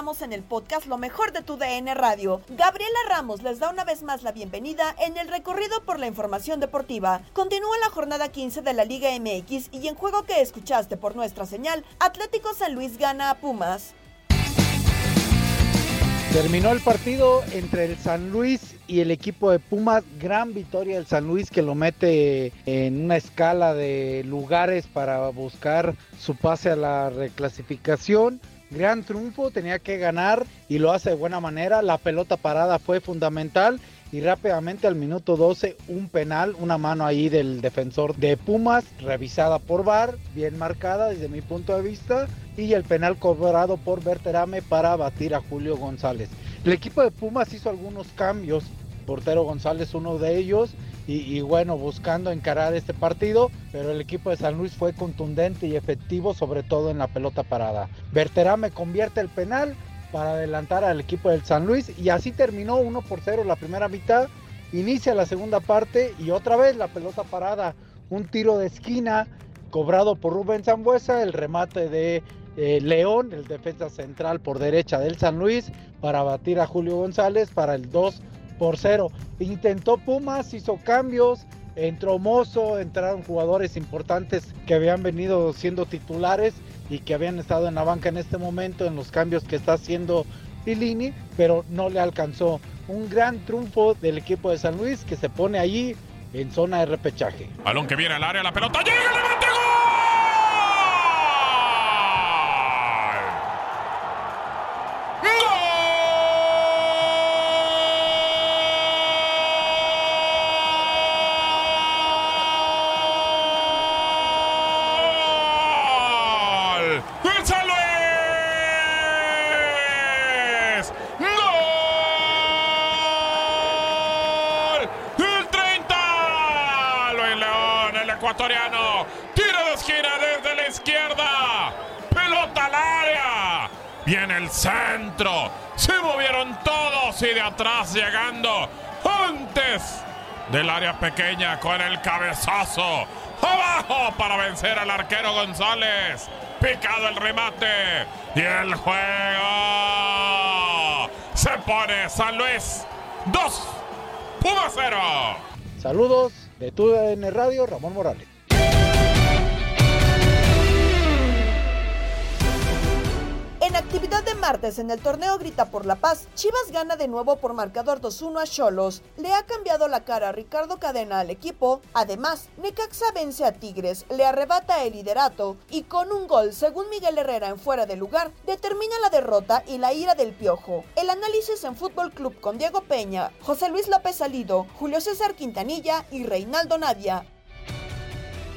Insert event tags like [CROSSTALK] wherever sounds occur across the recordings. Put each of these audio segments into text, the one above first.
En el podcast Lo mejor de tu DN Radio. Gabriela Ramos les da una vez más la bienvenida en el recorrido por la información deportiva. Continúa la jornada 15 de la Liga MX y en juego que escuchaste por nuestra señal, Atlético San Luis gana a Pumas. Terminó el partido entre el San Luis y el equipo de Pumas. Gran victoria del San Luis que lo mete en una escala de lugares para buscar su pase a la reclasificación. Gran triunfo, tenía que ganar y lo hace de buena manera. La pelota parada fue fundamental y rápidamente al minuto 12 un penal, una mano ahí del defensor de Pumas, revisada por VAR, bien marcada desde mi punto de vista, y el penal cobrado por Berterame para batir a Julio González. El equipo de Pumas hizo algunos cambios, portero González uno de ellos, y, bueno, buscando encarar este partido, pero el equipo de San Luis fue contundente y efectivo, sobre todo en la pelota parada. Berterame convierte el penal para adelantar al equipo del San Luis y así terminó 1 por 0 la primera mitad. Inicia la segunda parte y otra vez la pelota parada, un tiro de esquina cobrado por Rubén Zambuesa, el remate de eh, León, el defensa central por derecha del San Luis, para batir a Julio González para el 2 por 0. Intentó Pumas, hizo cambios, entró Mozo, entraron jugadores importantes que habían venido siendo titulares y que habían estado en la banca en este momento en los cambios que está haciendo Pilini, pero no le alcanzó. Un gran triunfo del equipo de San Luis que se pone allí en zona de repechaje. Balón que viene al área, la pelota llega, le mete ecuatoriano. Tiro de esquina desde la izquierda. Pelota al área. Viene el centro. Se movieron todos y de atrás llegando antes del área pequeña con el cabezazo. Abajo para vencer al arquero González. Picado el remate. Y el juego. Se pone San Luis 2. Puma 0. Saludos de TUDN Radio, Ramón Morales. Martes en el torneo Grita por la Paz, Chivas gana de nuevo por marcador 2-1 a Cholos. Le ha cambiado la cara a Ricardo Cadena al equipo. Además, Necaxa vence a Tigres, le arrebata el liderato y con un gol, según Miguel Herrera en fuera de lugar, determina la derrota y la ira del piojo. El análisis en Fútbol Club con Diego Peña, José Luis López Salido, Julio César Quintanilla y Reinaldo Navia.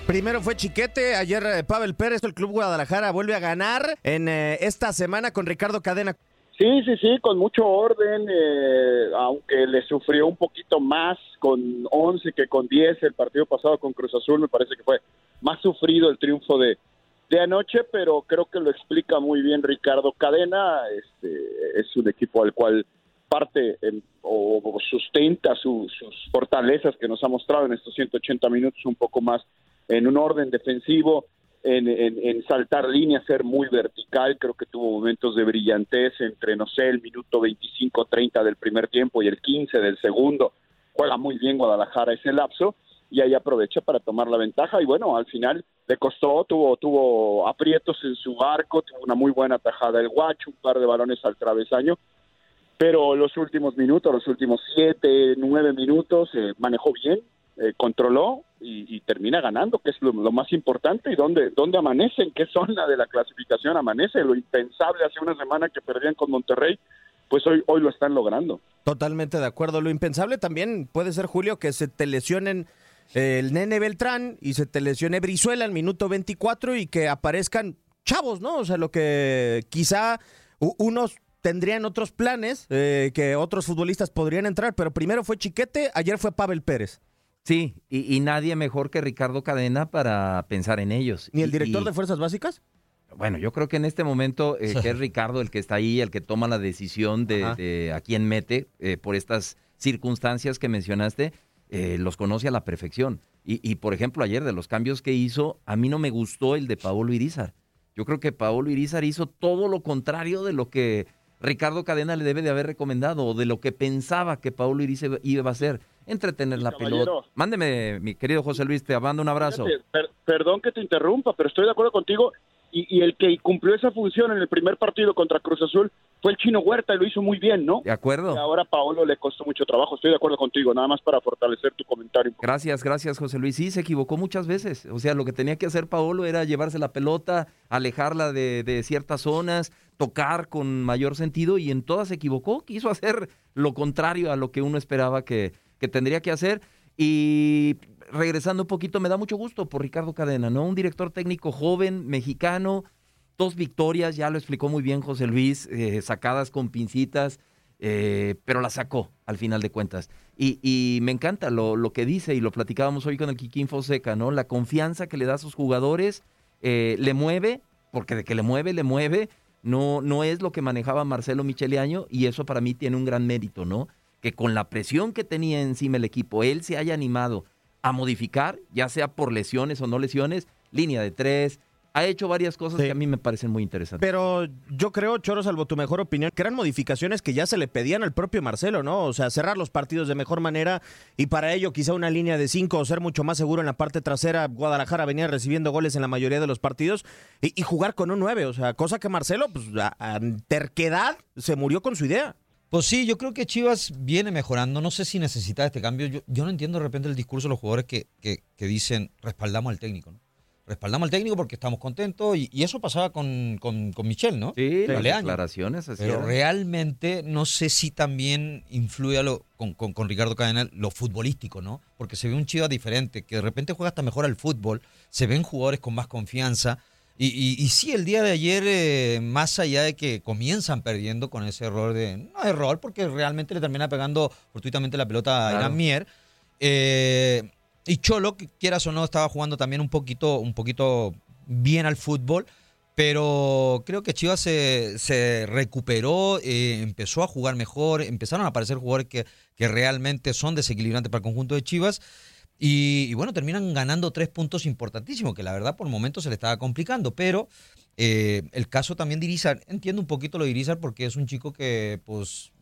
Primero fue Chiquete, ayer eh, Pavel Pérez, el Club Guadalajara vuelve a ganar en eh, esta semana con Ricardo Cadena. Sí, sí, sí, con mucho orden, eh, aunque le sufrió un poquito más con 11 que con 10 el partido pasado con Cruz Azul, me parece que fue más sufrido el triunfo de, de anoche, pero creo que lo explica muy bien Ricardo Cadena, este, es un equipo al cual parte o sustenta sus fortalezas que nos ha mostrado en estos 180 minutos un poco más en un orden defensivo, en, saltar líneas, ser muy vertical. Creo que tuvo momentos de brillantez entre, no sé, el minuto 25-30 del primer tiempo y el 15 del segundo. Juega muy bien Guadalajara ese lapso y ahí aprovecha para tomar la ventaja. Y bueno, al final le costó, tuvo, tuvo aprietos en su arco, tuvo una muy buena tajada el guacho, un par de balones al travesaño. Pero los últimos minutos, los últimos siete, nueve minutos, eh, manejó bien, eh, controló y, termina ganando, que es lo, más importante. ¿Y dónde, dónde amanece? ¿En qué zona de la clasificación amanece? Lo impensable hace una semana que perdían con Monterrey, pues hoy, hoy lo están logrando. Totalmente de acuerdo. Lo impensable también puede ser, Julio, que se te lesionen eh, el nene Beltrán y se te lesione Brizuela en minuto 24 y que aparezcan chavos, ¿no? O sea, lo que quizá unos tendrían otros planes, eh, que otros futbolistas podrían entrar, pero primero fue Chiquete, ayer fue Pavel Pérez. Sí, y, nadie mejor que Ricardo Cadena para pensar en ellos. ¿Ni el director de Fuerzas Básicas? Bueno, yo creo que en este momento eh, que es Ricardo el que está ahí, el que toma la decisión de, a quién mete eh, por estas circunstancias que mencionaste, eh, los conoce a la perfección. Y, por ejemplo, ayer de los cambios que hizo, a mí no me gustó el de Paolo Irizar. Yo creo que Paolo Irizar hizo todo lo contrario de lo que Ricardo Cadena le debe de haber recomendado o de lo que pensaba que Paolo Irizar iba a hacer entretener la pelota. Mándeme, mi querido José Luis, te mando un abrazo. perdón que te interrumpa, pero estoy de acuerdo contigo. Y, el que cumplió esa función en el primer partido contra Cruz Azul fue el chino Huerta y lo hizo muy bien, ¿no? De acuerdo. Y ahora Paolo le costó mucho trabajo. Estoy de acuerdo contigo, nada más para fortalecer tu comentario. Gracias, gracias, José Luis. Sí, se equivocó muchas veces. O sea, lo que tenía que hacer Paolo era llevarse la pelota, alejarla de, de ciertas zonas, tocar con mayor sentido y en todas se equivocó. Quiso hacer lo contrario a lo que uno esperaba que, tendría que hacer. Y regresando un poquito, me da mucho gusto por Ricardo Cadena, ¿no? Un director técnico joven, mexicano, dos victorias, ya lo explicó muy bien José Luis, eh, sacadas con pincitas, eh, pero la sacó al final de cuentas. Y, me encanta lo, lo, que dice, y lo platicábamos hoy con el Kikín Fonseca, ¿no? La confianza que le da a sus jugadores, eh, le mueve, porque de que le mueve, le mueve, no, no es lo que manejaba Marcelo Micheleaño, y eso para mí tiene un gran mérito, ¿no? Que con la presión que tenía encima el equipo, él se haya animado a modificar, ya sea por lesiones o no lesiones, línea de tres, ha hecho varias cosas que a mí me parecen muy interesantes. Pero yo creo, Choro, salvo tu mejor opinión, que eran modificaciones que ya se le pedían al propio Marcelo, ¿no? O sea, cerrar los partidos de mejor manera y para ello quizá una línea de cinco o ser mucho más seguro en la parte trasera. Guadalajara venía recibiendo goles en la mayoría de los partidos y, jugar con un nueve, o sea, cosa que Marcelo, pues, a terquedad, se murió con su idea. Pues sí, yo creo que Chivas viene mejorando. No sé si necesita este cambio. Yo, no entiendo de repente el discurso de los jugadores que, que, dicen respaldamos al técnico. ¿no? Respaldamos al técnico porque estamos contentos. Y, eso pasaba con, con, con, Michel, ¿no? Sí, las declaraciones. Pero realmente no sé si también influye lo, con, con, Ricardo Cadena lo futbolístico, ¿no? Porque se ve un Chivas diferente, que de repente juega hasta mejor al fútbol. Se ven jugadores con más confianza. Y, y, sí, el día de ayer, eh, más allá de que comienzan perdiendo con ese error de. No error, porque realmente le termina pegando fortuitamente la pelota a Irán Mier. Eh, y Cholo, quieras o no, estaba jugando también un poquito, un poquito bien al fútbol. Pero creo que Chivas se, se recuperó, eh, empezó a jugar mejor, empezaron a aparecer jugadores que, que realmente son desequilibrantes para el conjunto de Chivas. Y, bueno, terminan ganando tres puntos importantísimos, que la verdad por momentos se le estaba complicando, pero eh, el caso también de Irizar, entiendo un poquito lo de Irizar porque es un chico que pues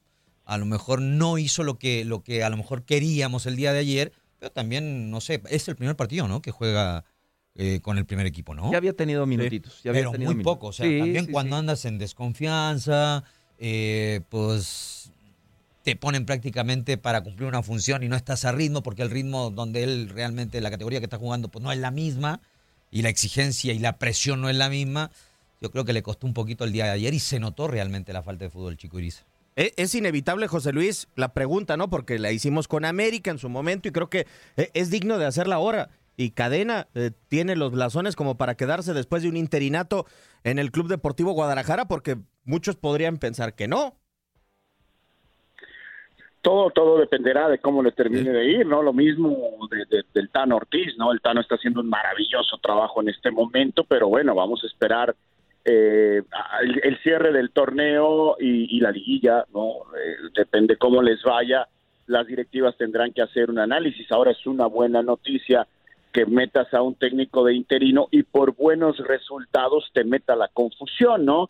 a lo mejor no hizo lo que, lo que a lo mejor queríamos el día de ayer, pero también, no sé, es el primer partido, ¿no? Que juega eh, con el primer equipo, ¿no? Ya había tenido minutitos. Ya había Pero tenido muy minutos. poco, o sea, Sí, también sí, cuando sí. andas en desconfianza, eh, pues te ponen prácticamente para cumplir una función y no estás a ritmo porque el ritmo donde él realmente, la categoría que está jugando, pues no es la misma y la exigencia y la presión no es la misma. Yo creo que le costó un poquito el día de ayer y se notó realmente la falta de fútbol Chico Iris. E- Es inevitable, José Luis, la pregunta, ¿no? Porque la hicimos con América en su momento y creo que eh, es digno de hacerla ahora. Y Cadena eh, tiene los blasones como para quedarse después de un interinato en el Club Deportivo Guadalajara, porque muchos podrían pensar que no. Todo todo dependerá de cómo le termine de ir, ¿no? Lo mismo de- de- del Tano Ortiz, ¿no? El Tano está haciendo un maravilloso trabajo en este momento, pero bueno, vamos a esperar eh, el, el cierre del torneo y, y la liguilla, ¿no? Eh, depende cómo les vaya, las directivas tendrán que hacer un análisis. Ahora es una buena noticia que metas a un técnico de interino y por buenos resultados te meta la confusión, ¿no?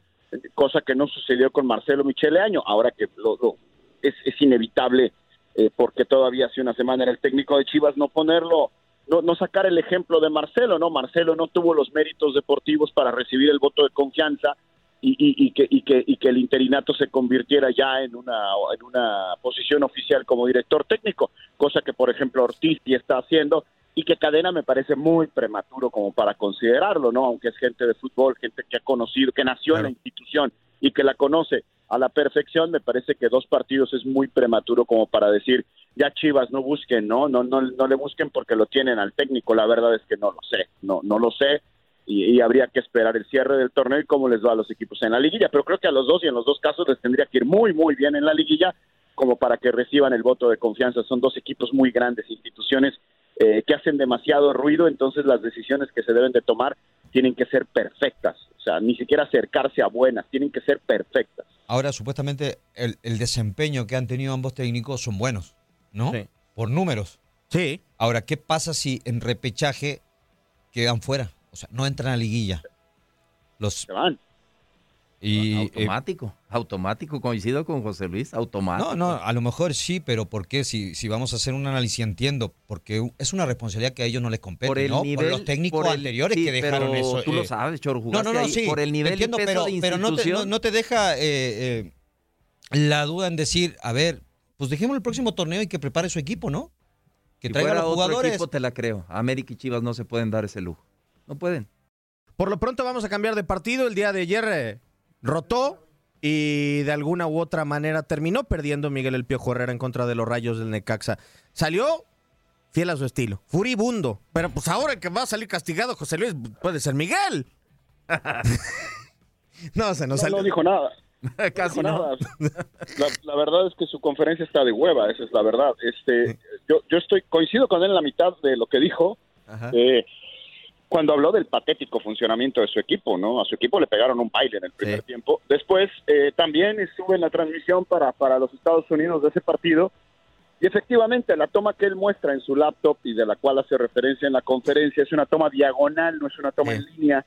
Cosa que no sucedió con Marcelo Michele Año, ahora que lo, lo- es, es inevitable eh, porque todavía hace una semana era el técnico de Chivas no ponerlo, no, no sacar el ejemplo de Marcelo, ¿no? Marcelo no tuvo los méritos deportivos para recibir el voto de confianza y, y- y que, y, que, y que el interinato se convirtiera ya en una, en una posición oficial como director técnico, cosa que por ejemplo Ortiz sí está haciendo y que Cadena me parece muy prematuro como para considerarlo, ¿no? Aunque es gente de fútbol, gente que ha conocido, que nació en la institución y que la conoce a la perfección, me parece que dos partidos es muy prematuro como para decir, ya Chivas no busquen, ¿no? No, no, no le busquen porque lo tienen al técnico, la verdad es que no lo sé, no, no lo sé y, y habría que esperar el cierre del torneo y cómo les va a los equipos en la liguilla, pero creo que a los dos y en los dos casos les tendría que ir muy, muy bien en la liguilla como para que reciban el voto de confianza. Son dos equipos muy grandes, instituciones eh, que hacen demasiado ruido, entonces las decisiones que se deben de tomar tienen que ser perfectas, o sea, ni siquiera acercarse a buenas, tienen que ser perfectas. Ahora, supuestamente, el, el desempeño que han tenido ambos técnicos son buenos, ¿no? Por números. Sí. Ahora, ¿qué pasa si en repechaje quedan fuera? O sea, no entran a liguilla. Los... Se van. Y, eh, Automático, automático, coincido con José Luis, automático. No, no, a lo mejor sí, pero ¿por qué? Si, si vamos a hacer un análisis, entiendo, porque es una responsabilidad que a ellos no les compete, por el ¿no? nivel, por los técnicos por el- anteriores sí, que dejaron pero eso. Tú lo eh, sabes, Chor, No, no, no, ahí. sí. Por el nivel entiendo, y peso pero, de pero no, te, institución. no- no te deja eh, eh, la duda en decir, a ver, pues dejemos el próximo torneo y que prepare su equipo, ¿no? Que si traiga a fuera los otro jugadores. equipo te la creo. América y Chivas no se pueden dar ese lujo. No pueden. Por lo pronto vamos a cambiar de partido. El día de ayer rotó y de alguna u otra manera terminó perdiendo Miguel El Piojo Herrera en contra de los Rayos del Necaxa. Salió fiel a su estilo, furibundo. Pero pues ahora que va a salir castigado José Luis, puede ser Miguel. [LAUGHS] no, se nos No, salió. [LAUGHS] no dijo nada. Casi no. nada. La, la verdad es que su conferencia está de hueva, esa es la verdad. Este, yo, yo estoy coincido con él en la mitad de lo que dijo. Eh, cuando habló del patético funcionamiento de su equipo, ¿no? A su equipo le pegaron un baile en el primer tiempo. Después eh, también estuve en la transmisión para, para los Estados Unidos de ese partido y efectivamente la toma que él muestra en su laptop y de la cual hace referencia en la conferencia es una toma diagonal, no es una toma en línea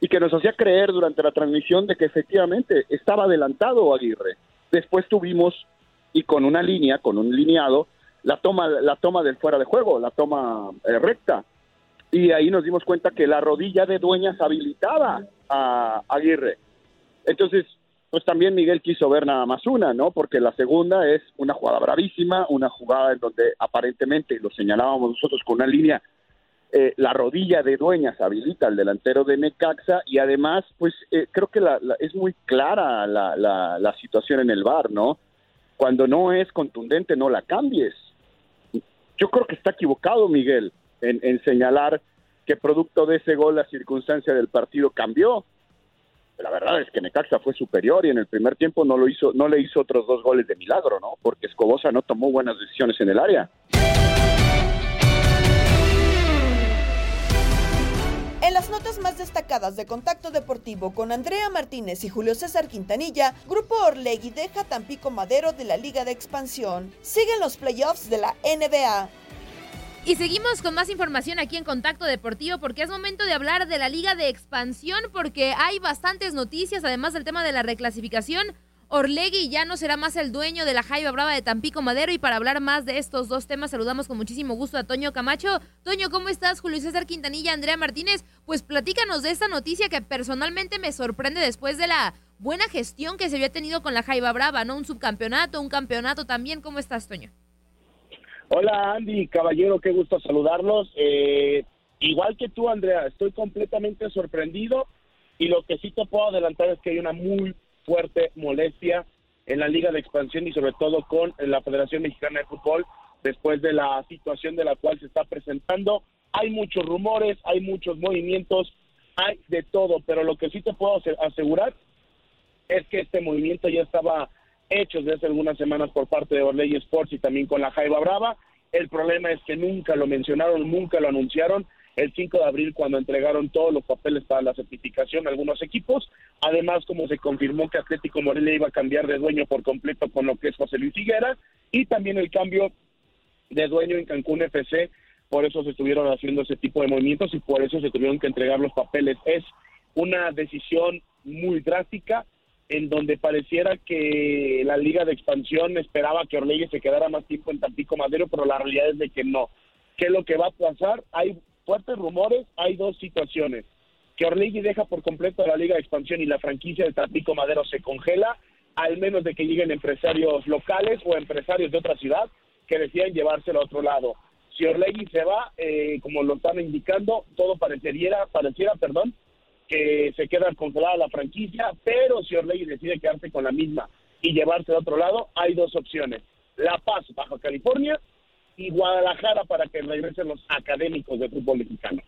y que nos hacía creer durante la transmisión de que efectivamente estaba adelantado Aguirre. Después tuvimos y con una línea, con un lineado, la toma la toma del fuera de juego, la toma eh, recta y ahí nos dimos cuenta que la rodilla de Dueñas habilitaba a Aguirre. Entonces, pues también Miguel quiso ver nada más una, ¿no? Porque la segunda es una jugada bravísima, una jugada en donde aparentemente, lo señalábamos nosotros con una línea, eh, la rodilla de Dueñas habilita al delantero de Necaxa y además, pues eh, creo que la- es muy clara la, la, la situación en el bar, ¿no? Cuando no es contundente, no la cambies. Yo creo que está equivocado Miguel en, señalar que producto de ese gol la circunstancia del partido cambió. La verdad es que Necaxa fue superior y en el primer tiempo no lo hizo, no le hizo otros dos goles de milagro, ¿no? Porque Escobosa no tomó buenas decisiones en el área. En las notas más destacadas de Contacto Deportivo con Andrea Martínez y Julio César Quintanilla, Grupo Orlegui deja Tampico Madero de la Liga de Expansión. Siguen los playoffs de la NBA. Y seguimos con más información aquí en Contacto Deportivo porque es momento de hablar de la Liga de Expansión porque hay bastantes noticias, además del tema de la reclasificación. Orlegui ya no será más el dueño de la Jaiba Brava de Tampico Madero y para hablar más de estos dos temas saludamos con muchísimo gusto a Toño Camacho. Toño, ¿cómo estás? Julio César Quintanilla, Andrea Martínez. Pues platícanos de esta noticia que personalmente me sorprende después de la buena gestión que se había tenido con la Jaiba Brava, ¿no? Un subcampeonato, un campeonato también. ¿Cómo estás, Toño? Hola, Andy, caballero, qué gusto saludarlos. Eh, igual que tú, Andrea, estoy completamente sorprendido y lo que sí te puedo adelantar es que hay una muy fuerte molestia en la Liga de Expansión y sobre todo con la Federación Mexicana de Fútbol después de la situación de la cual se está presentando. Hay muchos rumores, hay muchos movimientos, hay de todo, pero lo que sí te puedo asegurar es que este movimiento ya estaba hecho desde hace algunas semanas por parte de Orley Sports y también con la Jaiba Brava. El problema es que nunca lo mencionaron, nunca lo anunciaron. El 5 de abril, cuando entregaron todos los papeles para la certificación a algunos equipos, además, como se confirmó que Atlético Morelia iba a cambiar de dueño por completo con lo que es José Luis Higuera, y también el cambio de dueño en Cancún FC, por eso se estuvieron haciendo ese tipo de movimientos y por eso se tuvieron que entregar los papeles. Es una decisión muy drástica, en donde pareciera que la liga de expansión esperaba que Orlegui se quedara más tiempo en Tampico Madero, pero la realidad es de que no. ¿Qué es lo que va a pasar? Hay fuertes rumores, hay dos situaciones. Que Orlegui deja por completo la liga de expansión y la franquicia de Tampico Madero se congela, al menos de que lleguen empresarios locales o empresarios de otra ciudad que decían llevárselo a otro lado. Si Orlegui se va, eh, como lo están indicando, todo parecería, pareciera, perdón, que se queda congelada la franquicia, pero si Orlegui decide quedarse con la misma y llevarse a otro lado, hay dos opciones. La Paz, Baja California, y Guadalajara para que regresen los académicos de fútbol mexicano.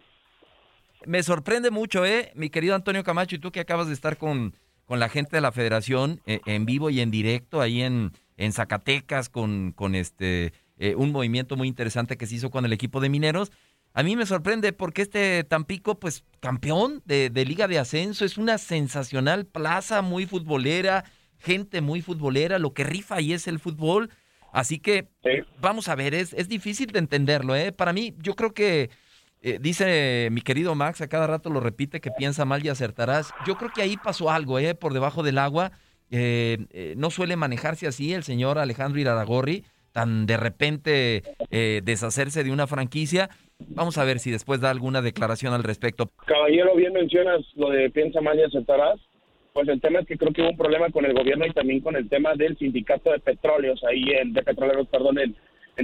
Me sorprende mucho, ¿eh? Mi querido Antonio Camacho, y tú que acabas de estar con, con la gente de la federación eh, en vivo y en directo ahí en, en Zacatecas con, con este eh, un movimiento muy interesante que se hizo con el equipo de mineros. A mí me sorprende porque este Tampico, pues campeón de, Liga de Ascenso, es una sensacional plaza muy futbolera, gente muy futbolera, lo que rifa ahí es el fútbol. Así que vamos a ver, es, es difícil de entenderlo. ¿eh? Para mí, yo creo que, eh, dice mi querido Max, a cada rato lo repite que piensa mal y acertarás. Yo creo que ahí pasó algo ¿eh? por debajo del agua. Eh, eh, no suele manejarse así el señor Alejandro Iraragorri, tan de repente deshacerse de una franquicia. Vamos a ver si después da alguna declaración al respecto. Caballero, bien mencionas lo de piensa mal y. Pues el tema es que creo que hubo un problema con el gobierno y también con el tema del sindicato de petróleos, ahí en, de petroleros, perdón, en,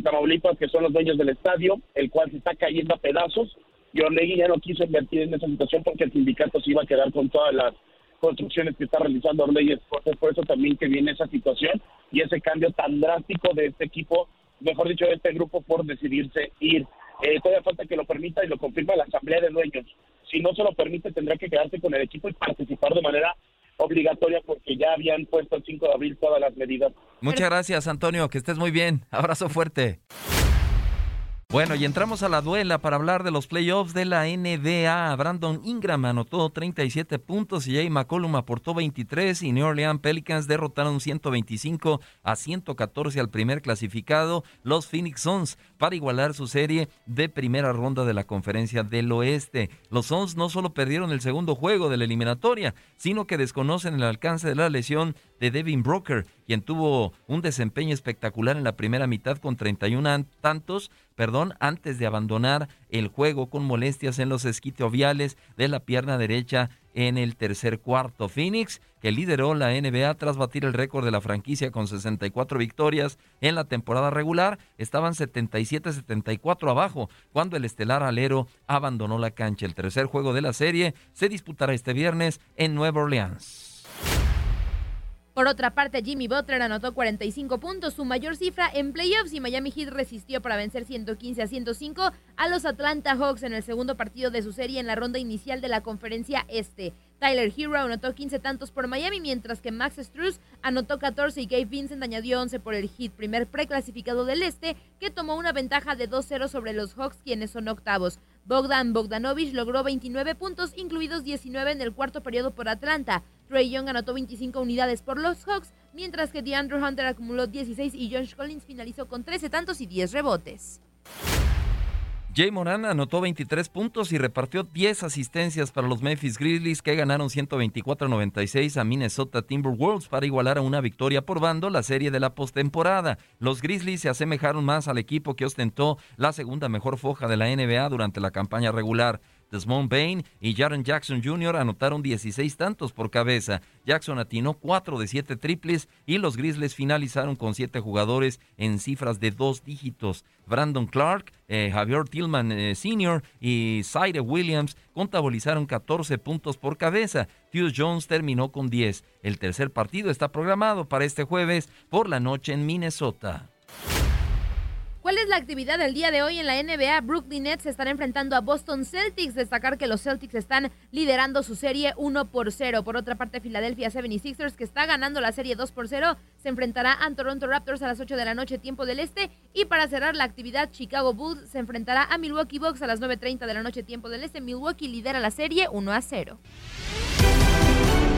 Tamaulipas, que son los dueños del estadio, el cual se está cayendo a pedazos. Y Orlegui ya no quiso invertir en esa situación porque el sindicato se iba a quedar con todas las construcciones que está realizando Orlegui. Por eso también que viene esa situación y ese cambio tan drástico de este equipo, mejor dicho, de este grupo por decidirse ir. Eh, todavía falta que lo permita y lo confirma la Asamblea de Dueños. Si no se lo permite, tendrá que quedarse con el equipo y participar de manera obligatoria porque ya habían puesto el 5 de abril todas las medidas. Muchas gracias, Antonio. Que estés muy bien. Abrazo fuerte. Bueno, y entramos a la duela para hablar de los playoffs de la NBA. Brandon Ingram anotó 37 puntos y Jay McCollum aportó 23 y New Orleans Pelicans derrotaron 125 a 114 al primer clasificado, los Phoenix Suns, para igualar su serie de primera ronda de la conferencia del oeste. Los Suns no solo perdieron el segundo juego de la eliminatoria, sino que desconocen el alcance de la lesión de Devin Broker, quien tuvo un desempeño espectacular en la primera mitad con 31 tantos, perdón, antes de abandonar el juego con molestias en los esquitoviales de la pierna derecha en el tercer cuarto. Phoenix, que lideró la NBA tras batir el récord de la franquicia con 64 victorias en la temporada regular, estaban 77-74 abajo cuando el estelar alero abandonó la cancha. El tercer juego de la serie se disputará este viernes en Nueva Orleans. Por otra parte, Jimmy Butler anotó 45 puntos, su mayor cifra en playoffs y Miami Heat resistió para vencer 115 a 105 a los Atlanta Hawks en el segundo partido de su serie en la ronda inicial de la conferencia este. Tyler Hero anotó 15 tantos por Miami, mientras que Max Struz anotó 14 y Gabe Vincent añadió 11 por el Heat, primer preclasificado del este, que tomó una ventaja de 2-0 sobre los Hawks, quienes son octavos. Bogdan Bogdanovich logró 29 puntos, incluidos 19 en el cuarto periodo por Atlanta. Trey Young anotó 25 unidades por los Hawks, mientras que DeAndre Hunter acumuló 16 y Josh Collins finalizó con 13 tantos y 10 rebotes. Jay Moran anotó 23 puntos y repartió 10 asistencias para los Memphis Grizzlies que ganaron 124-96 a Minnesota Timberwolves para igualar a una victoria por bando la serie de la postemporada. Los Grizzlies se asemejaron más al equipo que ostentó la segunda mejor foja de la NBA durante la campaña regular. Desmond Bain y Jaren Jackson Jr. anotaron 16 tantos por cabeza. Jackson atinó 4 de 7 triples y los Grizzlies finalizaron con 7 jugadores en cifras de dos dígitos. Brandon Clark, eh, Javier Tillman eh, Sr. y Zaire Williams contabilizaron 14 puntos por cabeza. Hughes Jones terminó con 10. El tercer partido está programado para este jueves por la noche en Minnesota. ¿Cuál es la actividad del día de hoy en la NBA? Brooklyn Nets se están enfrentando a Boston Celtics. Destacar que los Celtics están liderando su serie 1 por 0. Por otra parte, Philadelphia 76ers, que está ganando la serie 2 por 0, se enfrentará a Toronto Raptors a las 8 de la noche, tiempo del este. Y para cerrar la actividad, Chicago Bulls se enfrentará a Milwaukee Bucks a las 9.30 de la noche, tiempo del este. Milwaukee lidera la serie 1 a 0.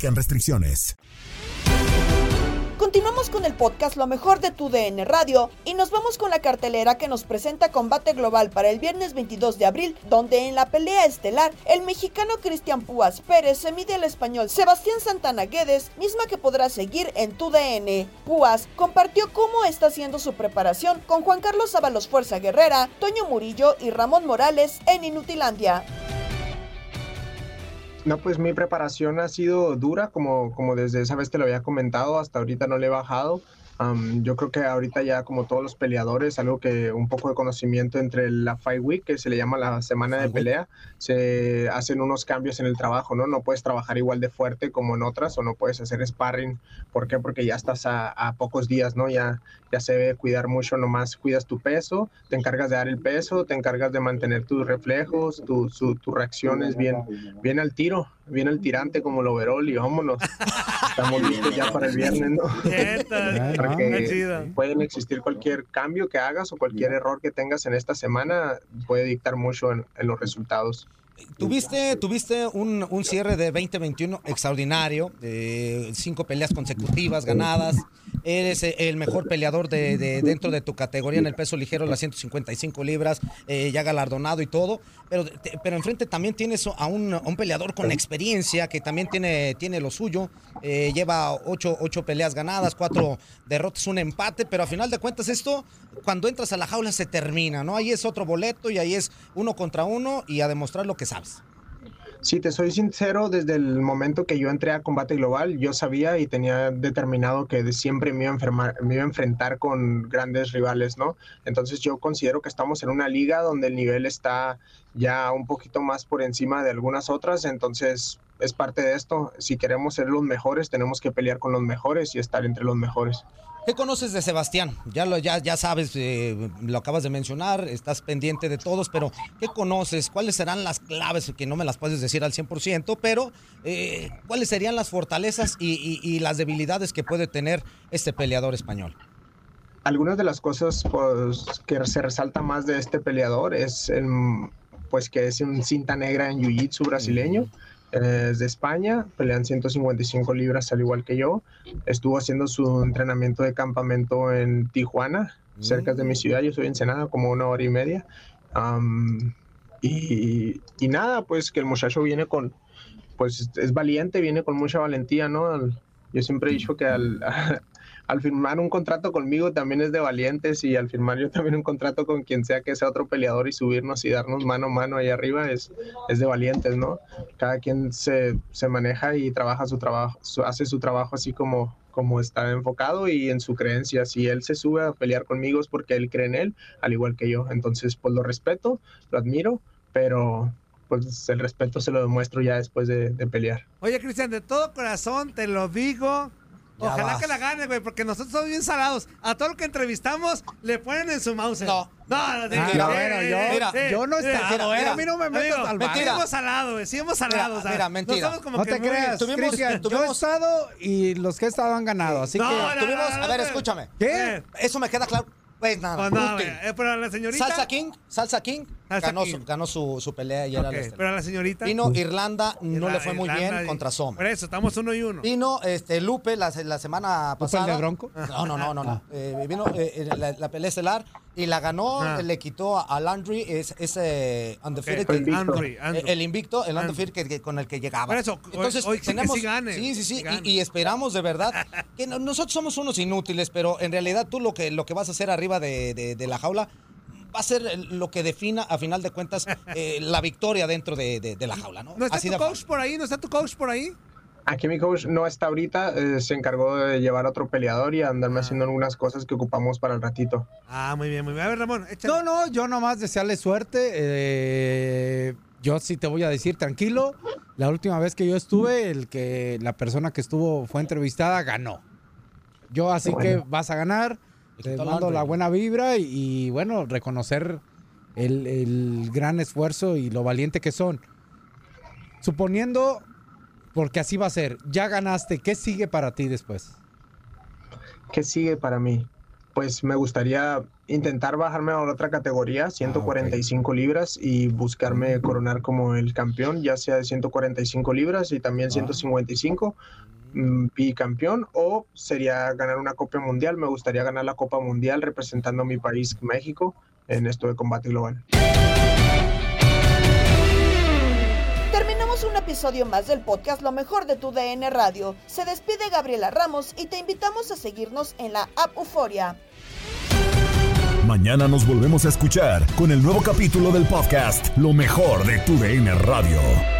aplican restricciones. Continuamos con el podcast Lo mejor de tu DN Radio y nos vamos con la cartelera que nos presenta Combate Global para el viernes 22 de abril, donde en la pelea estelar el mexicano Cristian Púas Pérez se mide al español Sebastián Santana Guedes, misma que podrá seguir en tu DN. Púas compartió cómo está haciendo su preparación con Juan Carlos Ábalos Fuerza Guerrera, Toño Murillo y Ramón Morales en Inutilandia. No, pues mi preparación ha sido dura, como, como desde esa vez te lo había comentado, hasta ahorita no le he bajado. Am, yo creo que ahorita ya como todos los peleadores, algo que un poco de conocimiento entre la Fight Week, que se le llama la semana de pelea, se hacen unos cambios en el trabajo, ¿no? No puedes trabajar igual de fuerte como en otras o no puedes hacer sparring. ¿Por qué? Porque ya estás a, a pocos días, ¿no? Ya, ya se debe cuidar mucho, nomás cuidas tu peso, te encargas de dar el peso, te encargas de mantener tus reflejos, tu- su- tus reacciones bien, bien al tiro, bien al tirante como lo overall y vámonos. Estamos [LAUGHS] listos ya para el viernes, ¿no? [LAUGHS] Porque pueden existir cualquier cambio que hagas o cualquier error que tengas en esta semana puede dictar mucho en, en los resultados. Tuviste, tuviste un, un cierre de 2021 extraordinario, de cinco peleas consecutivas ganadas. Eres eh, el mejor peleador de, de- dentro de tu categoría en el peso ligero, las 155 libras, eh, ya galardonado y todo. Pero, pero enfrente también tienes a un, a un peleador con experiencia que también tiene, tiene lo suyo. Eh, lleva ocho, ocho peleas ganadas, cuatro derrotas, un empate. Pero a final de cuentas, esto, cuando entras a la jaula, se termina, ¿no? Ahí es otro boleto y ahí es uno contra uno y a demostrar lo que sabes. Si te soy sincero, desde el momento que yo entré a Combate Global, yo sabía y tenía determinado que siempre me iba, a enfermar- me iba a enfrentar con grandes rivales, ¿no? Entonces yo considero que estamos en una liga donde el nivel está ya un poquito más por encima de algunas otras, entonces es parte de esto. Si queremos ser los mejores, tenemos que pelear con los mejores y estar entre los mejores. ¿Qué conoces de Sebastián? Ya lo ya, ya sabes, eh, lo acabas de mencionar, estás pendiente de todos, pero ¿qué conoces? ¿Cuáles serán las claves? Que no me las puedes decir al 100%, pero eh, ¿cuáles serían las fortalezas y, y- y las debilidades que puede tener este peleador español? Algunas de las cosas pues, que se resalta más de este peleador es el, pues que es un cinta negra en Jiu-Jitsu brasileño. eh, Es de España, pelean 155 libras al igual que yo. Estuvo haciendo su entrenamiento de campamento en Tijuana, cerca de mi ciudad. Yo soy en Ensenada, como una hora y media. Am, y, y nada, pues que el muchacho viene con, pues es valiente, viene con mucha valentía, ¿no? Yo siempre he dicho que al, [LAUGHS] al firmar un contrato conmigo también es de valientes y al firmar yo también un contrato con quien sea que sea otro peleador y subirnos y darnos mano a mano ahí arriba es, es de valientes, ¿no? Cada quien se, se maneja y trabaja su trabajo, hace su trabajo así como, como está enfocado y en su creencia. Si él se sube a pelear conmigo es porque él cree en él, al igual que yo. Entonces, pues lo respeto, lo admiro, pero pues el respeto se lo demuestro ya después de, de pelear. Oye, Cristian, de todo corazón te lo digo. Ya Ojalá vas. que la gane, güey, porque nosotros somos bien salados. A todo lo que entrevistamos le ponen en su mouse. No. No, no, Ah, no, bueno, yo- mira, yo no he estado, eh, a mí no me metas al barrio. Sí hemos salado, güey, sí hemos salado. o sea, mira, mentira. No, somos como No que te creas, Cristian, yo he estado y los que he estado han ganado, así No, que... no, Tuvimos, no, no, a ver, escúchame. ¿Qué? Eso me queda claro. Pues nada. Pues eh, pero la señorita. Salsa King, Salsa King, Salsa ganó. Su, ganó su, su pelea y era Ok, el este. pero a la señorita. Vino Irlanda, no le fue muy Irlanda bien y- contra Sommer. Por eso, estamos uno y uno. Vino este, Lupe la, la semana ¿Lupe el pasada. de Bronco? No, no, no, no. no. Eh, vino eh, eh, la, la pelea estelar y la ganó, Ah. le quitó a, a Landry ese, ese undefeated. Ok, que- Andrew, Andrew. El invicto, el undefeated que- que- con el que llegaba. Por eso, hoy- Entonces, hoy sí que tenemos, sí gane, Sí, sí, sí. y, y esperamos de verdad que no- nosotros somos unos inútiles, pero en realidad tú lo que, lo que vas a hacer arriba de, de- de la jaula va a ser lo que defina, a final de cuentas, [LAUGHS] eh, la victoria dentro de, de- de la jaula, ¿no? ¿No está Así tu coach por ahí? ¿No está tu coach por ahí? Aquí mi coach no está ahorita, eh, se encargó de llevar a otro peleador y andarme haciendo algunas cosas que ocupamos para el ratito. Ah, muy bien, muy bien. A ver, Ramón, échale. No, no, yo nomás desearle suerte. eh, yo sí te voy a decir, tranquilo. La última vez que yo estuve, el que la persona que estuvo fue entrevistada ganó. Yo así que vas a ganar. Te quitó mando la buena vibra y, y, bueno, reconocer el, el gran esfuerzo y lo valiente que son. Suponiendo, porque así va a ser, ya ganaste, ¿qué sigue para ti después? ¿Qué sigue para mí? Pues me gustaría intentar bajarme a otra categoría, 145 libras, y buscarme coronar como el campeón, ya sea de 145 libras y también 155 mm, bicampeón, o sería ganar una Copa Mundial. Me gustaría ganar la Copa Mundial representando a mi país, México, en esto de combate global. Terminamos un episodio más del podcast Lo mejor de tu DN Radio. Se despide Gabriela Ramos y te invitamos a seguirnos en la app Euforia. Mañana nos volvemos a escuchar con el nuevo capítulo del podcast Lo mejor de tu DN Radio.